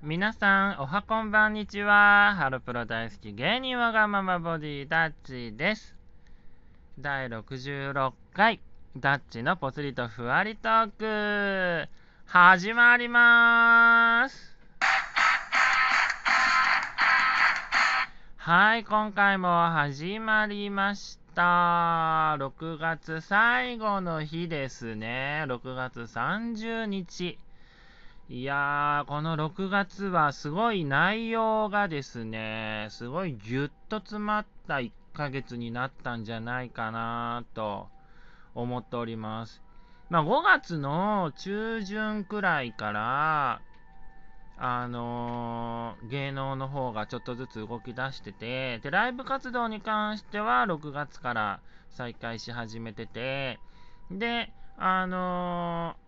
皆さん、おはこんばんにちは。ハロプロ大好き芸人わがままボディダッチです。第66回、ダッチのポツリとふわりトーク、始まりまーす。はい、今回も始まりました。6月最後の日ですね。6月30日。いやー、この6月はすごい内容がですね、すごいぎゅっと詰まった1ヶ月になったんじゃないかなと思っております。まあ、5月の中旬くらいから、あのー芸能の方がちょっとずつ動き出してて、で、ライブ活動に関しては6月から再開し始めてて、で、あのー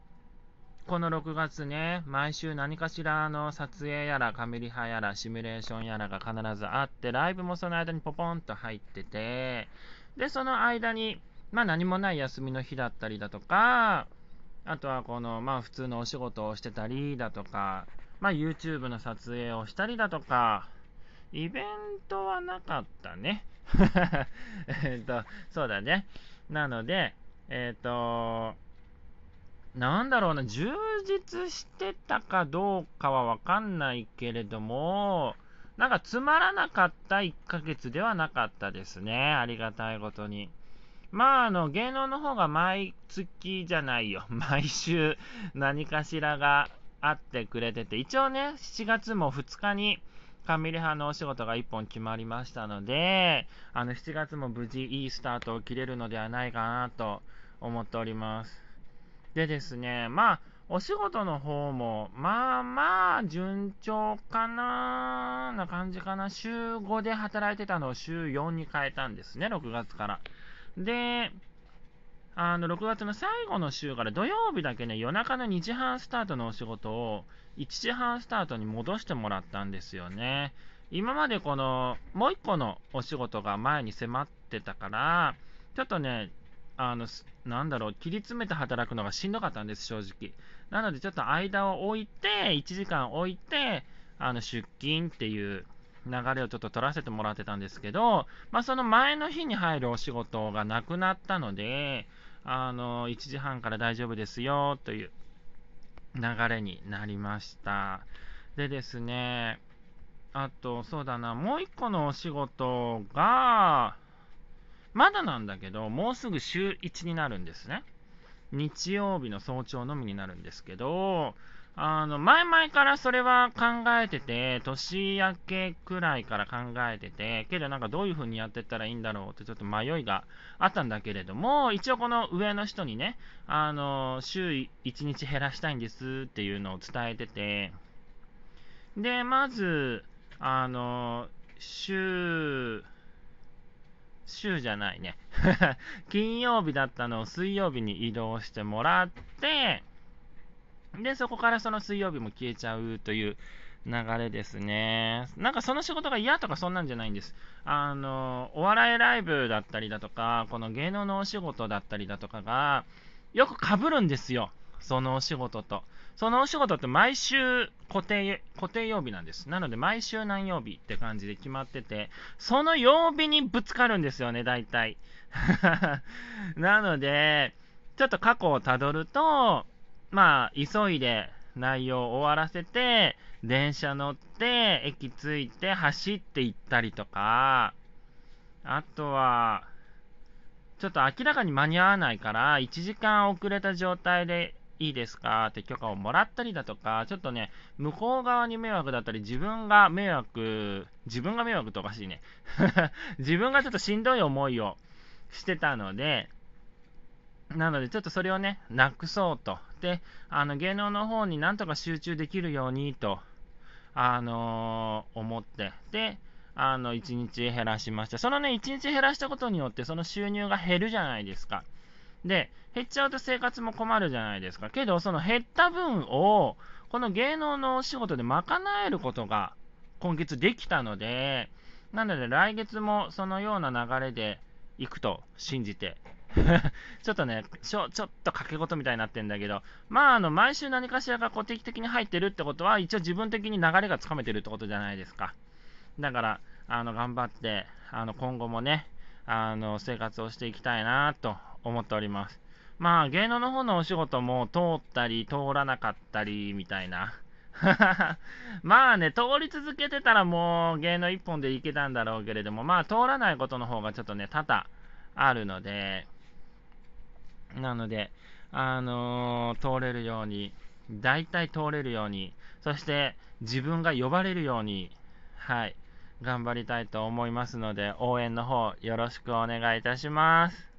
この6月ね、毎週何かしらの撮影やらカメリハやらシミュレーションやらが必ずあって、ライブもその間にポポンと入ってて、で、その間に、まあ何もない休みの日だったりだとか、あとはこの、まあ普通のお仕事をしてたりだとか、まあ YouTube の撮影をしたりだとか、イベントはなかったね。えっと、そうだね。なので、えっ、と、なんだろうな、充実してたかどうかはわかんないけれども、なんかつまらなかった1ヶ月ではなかったですね。ありがたいことに。まあ、あの、芸能の方が毎月じゃないよ。毎週何かしらがあってくれてて、一応ね、7月も2日にカミリ派のお仕事が1本決まりましたので、あの、7月も無事いいスタートを切れるのではないかなと思っております。でですね、まあ、お仕事の方も、まあまあ、順調かなな感じかな。週5で働いてたのを週4に変えたんですね、6月から。で、あの、6月の最後の週から土曜日だけね、夜中の2時半スタートのお仕事を1時半スタートに戻してもらったんですよね。今までこの、もう1個のお仕事が前に迫ってたから、ちょっとね、あの、なんだろう、切り詰めて働くのがしんどかったんです、正直。なので、ちょっと間を置いて、1時間置いて、あの、出勤っていう流れをちょっと取らせてもらってたんですけど、まあ、その前の日に入るお仕事がなくなったので、あの、1時半から大丈夫ですよ、という流れになりました。でですね、あと、そうだな、もう1個のお仕事が、まだなんだけど、もうすぐ週1になるんですね。日曜日の早朝のみになるんですけど、あの、前々からそれは考えてて、年明けくらいから考えてて、けどなんかどういう風にやってったらいいんだろうってちょっと迷いがあったんだけれども、一応この上の人にね、あの、週1日減らしたいんですっていうのを伝えてて、で、まず、あの、週、週じゃないね。金曜日だったのを水曜日に移動してもらって、で、そこからその水曜日も消えちゃうという流れですね。なんかその仕事が嫌とかそんなんじゃないんです。あの、お笑いライブだったりだとか、この芸能のお仕事だったりだとかが、よく被るんですよ。そのお仕事と。そのお仕事って毎週固定、固定曜日なんです。なので毎週何曜日って感じで決まってて、その曜日にぶつかるんですよね、大体。なので、ちょっと過去をたどると、まあ、急いで内容を終わらせて、電車乗って、駅着いて走って行ったりとか、あとは、ちょっと明らかに間に合わないから、1時間遅れた状態でいいですか？って許可をもらったりだとか、ちょっとね、向こう側に迷惑だったり、自分が迷惑、自分が迷惑っておかしいね。自分がちょっとしんどい思いをしてたので、なので、ちょっとそれをね、なくそうと。で、あの、芸能の方になんとか集中できるようにと、あのー思って、で、あの、1日減らしました。そのね、1日減らしたことによって、その収入が減るじゃないですか。で、減っちゃうと生活も困るじゃないですか。けど、その減った分を、この芸能のお仕事で賄えることが今月できたので、なので来月もそのような流れでいくと信じて ちょっとねちょ、ちょっと掛け事みたいになってんだけど、まあ、あの、毎週何かしらがこう定期的に入ってるってことは、一応自分的に流れがつかめてるってことじゃないですか。だから、あの、頑張って、あの、今後もね、あの、生活をしていきたいなと思っております。まあ、芸能の方のお仕事も通ったり、通らなかったり、みたいな。まあね、通り続けてたらもう芸能一本でいけたんだろうけれども、まあ通らないことの方がちょっとね、多々あるので、なので、あのー、通れるように、大体通れるように、そして自分が呼ばれるように、はい、頑張りたいと思いますので、応援の方よろしくお願いいたします。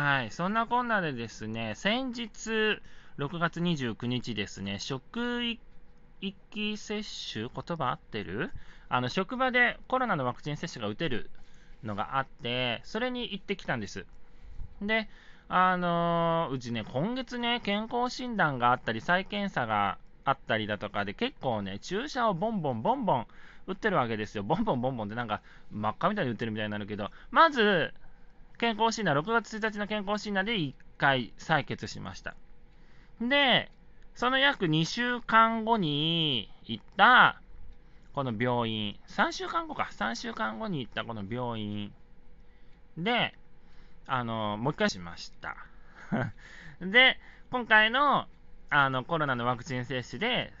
はい、そんなこんなでですね、先日、6月29日ですね、職域接種、言葉合ってる？あの職場でコロナのワクチン接種が打てるのがあって、それに行ってきたんです。で、あのー、うちね、今月ね、健康診断があったり、再検査があったりだとかで、結構ね、注射をボンボンボンボン打ってるわけですよ。ボンボンボンボンってなんか真っ赤みたいに打ってるみたいになるけど、まず、健康診断、6月1日の健康診断で1回採血しました。で、その約2週間後に行った、この病院、3週間後か、3週間後に行ったこの病院で、あの、もう一回しました。で、今回のあのコロナのワクチン接種で、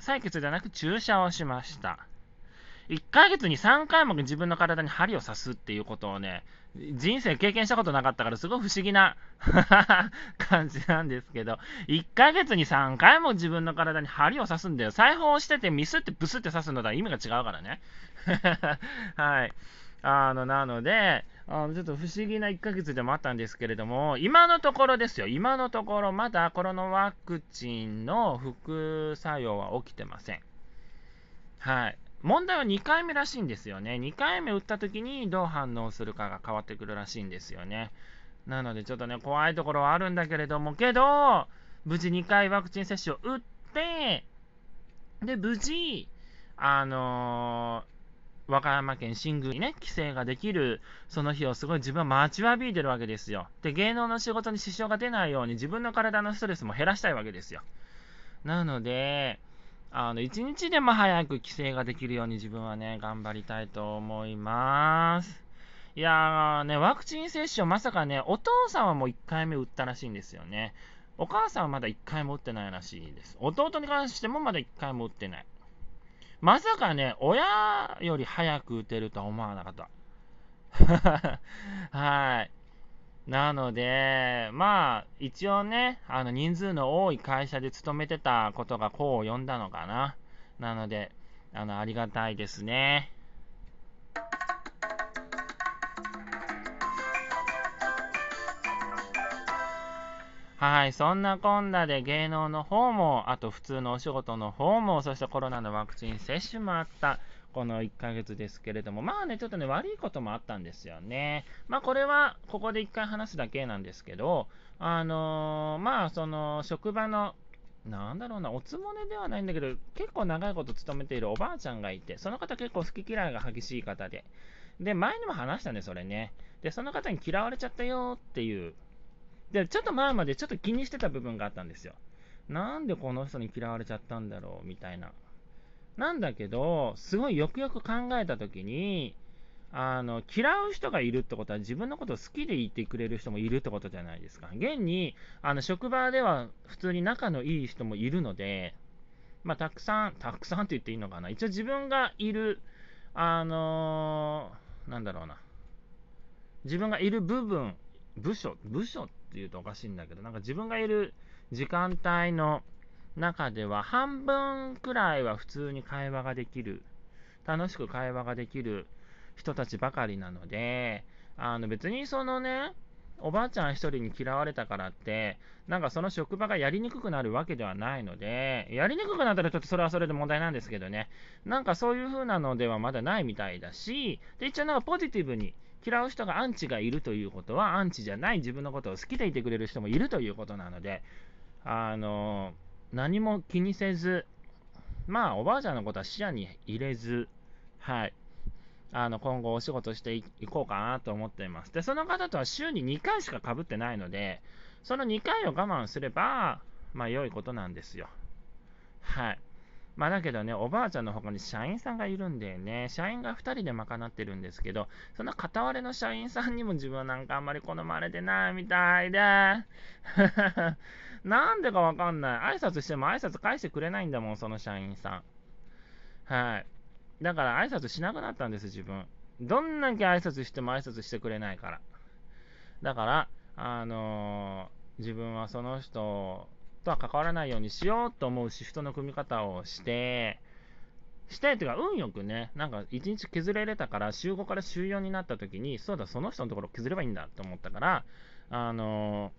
採血じゃなく注射をしました。1ヶ月に3回も自分の体に針を刺すっていうことをね、人生経験したことなかったから、すごい不思議な 感じなんですけど、1ヶ月に3回も自分の体に針を刺すんだよ。裁縫をしててミスってブスって刺すのとは意味が違うからね。はい。あの、なので、あのちょっと不思議な1ヶ月でもあったんですけれども、今のところですよ、今のところまだコロナワクチンの副作用は起きてません。はい。問題は2回目らしいんですよね。2回目打った時にどう反応するかが変わってくるらしいんですよね。なのでちょっとね、怖いところはあるんだけれども、けど、無事2回ワクチン接種を打って、で、無事、あのー、和歌山県新宮にね、帰省ができる、その日をすごい自分は待ちわびいてるわけですよ。で、芸能の仕事に支障が出ないように自分の体のストレスも減らしたいわけですよ。なので、あの、一日でも早く帰省ができるように自分はね、頑張りたいと思います。いやーね、ワクチン接種をまさかね、お父さんはもう1回目打ったらしいんですよね。お母さんはまだ1回も打ってないらしいです。弟に関してもまだ1回も打ってない。まさかね、親より早く打てるとは思わなかった。はい。なので、まあ、一応ね、あの人数の多い会社で勤めてたことが功を呼んだのかな。なので、あの、ありがたいですね。はい、そんなこんなで芸能の方も、あと普通のお仕事の方も、そしてコロナのワクチン接種もあった。この1ヶ月ですけれども、まあね、ちょっとね、悪いこともあったんですよね。まあこれは、ここで1回話すだけなんですけど、あのー、まあその、職場の、なんだろうな、おつもねではないんだけど、結構長いこと勤めているおばあちゃんがいて、その方結構好き嫌いが激しい方で、で、前にも話したんで、それね。で、その方に嫌われちゃったよっていう。で、ちょっと前までちょっと気にしてた部分があったんですよ。なんでこの人に嫌われちゃったんだろうみたいな。なんだけど、すごいよくよく考えたときに、あの嫌う人がいるってことは自分のことを好きでいてくれる人もいるってことじゃないですか。現にあの職場では普通に仲のいい人もいるので、まあ、たくさん、たくさんって言っていいのかな。一応自分がいる、あのー、なんだろうな。自分がいる部分、部署、部署って言うとおかしいんだけど、なんか自分がいる時間帯の中では半分くらいは普通に会話ができる、楽しく会話ができる人たちばかりなので、あの別にそのね、おばあちゃん1人に嫌われたからって、なんかその職場がやりにくくなるわけではないので、やりにくくなったらちょっとそれはそれで問題なんですけどね、なんかそういう風なのではまだないみたいだし、で一応なんかポジティブに嫌う人がアンチがいるということは、アンチじゃない自分のことを好きでいてくれる人もいるということなので、あの何も気にせず、まあ、おばあちゃんのことは視野に入れず、はい。あの、今後お仕事していこうかなと思っています。で、その方とは週に2回しかかぶってないので、その2回を我慢すれば、まあ良いことなんですよ。はい。まあだけどね、おばあちゃんの他に社員さんがいるんでね、社員が2人で賄ってるんですけど、その片割れの社員さんにも自分なんかあんまり好まれてないみたいで、なんでかわかんない。挨拶しても挨拶返してくれないんだもん、その社員さん。はい。だから挨拶しなくなったんです、自分。どんだけ挨拶しても挨拶してくれないから。だから、あのー、自分はその人とは関わらないようにしようと思うシフトの組み方をして、してっていうか、運よくね、なんか1日削れれたから、週5から週4になった時に、そうだ、その人のところ削ればいいんだと思ったから、あの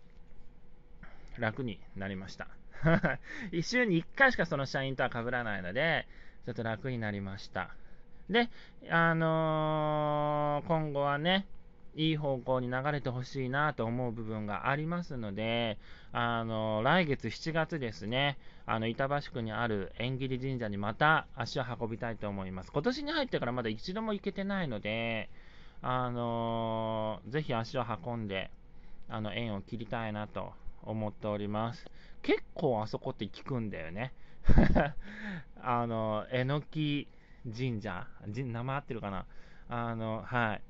ー、楽になりました。1週に1回しかその社員とは被らないので、ちょっと楽になりました。で、あのー、今後はね、いい方向に流れてほしいなと思う部分がありますので、あの来月7月ですね、あの板橋区にある縁切神社にまた足を運びたいと思います。今年に入ってからまだ一度も行けてないので、あのぜひ足を運んで、あの縁を切りたいなと思っております。結構あそこって聞くんだよね。あの、えのき神社、名前合ってるかな？あの、はい。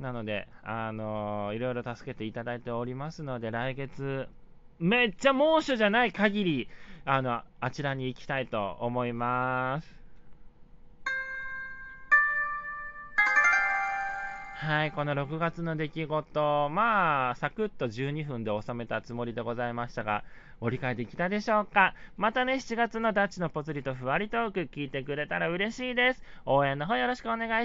なので、あのいろいろ助けていただいておりますので、来月、めっちゃ猛暑じゃない限り、あの、あちらに行きたいと思います。はい、この6月の出来事、まあ、サクッと12分で収めたつもりでございましたが、ご理解できたでしょうかまたね、7月のダッチのぽつりとふわりトーク聞いてくれたら嬉しいです。応援の方よろしくお願いします。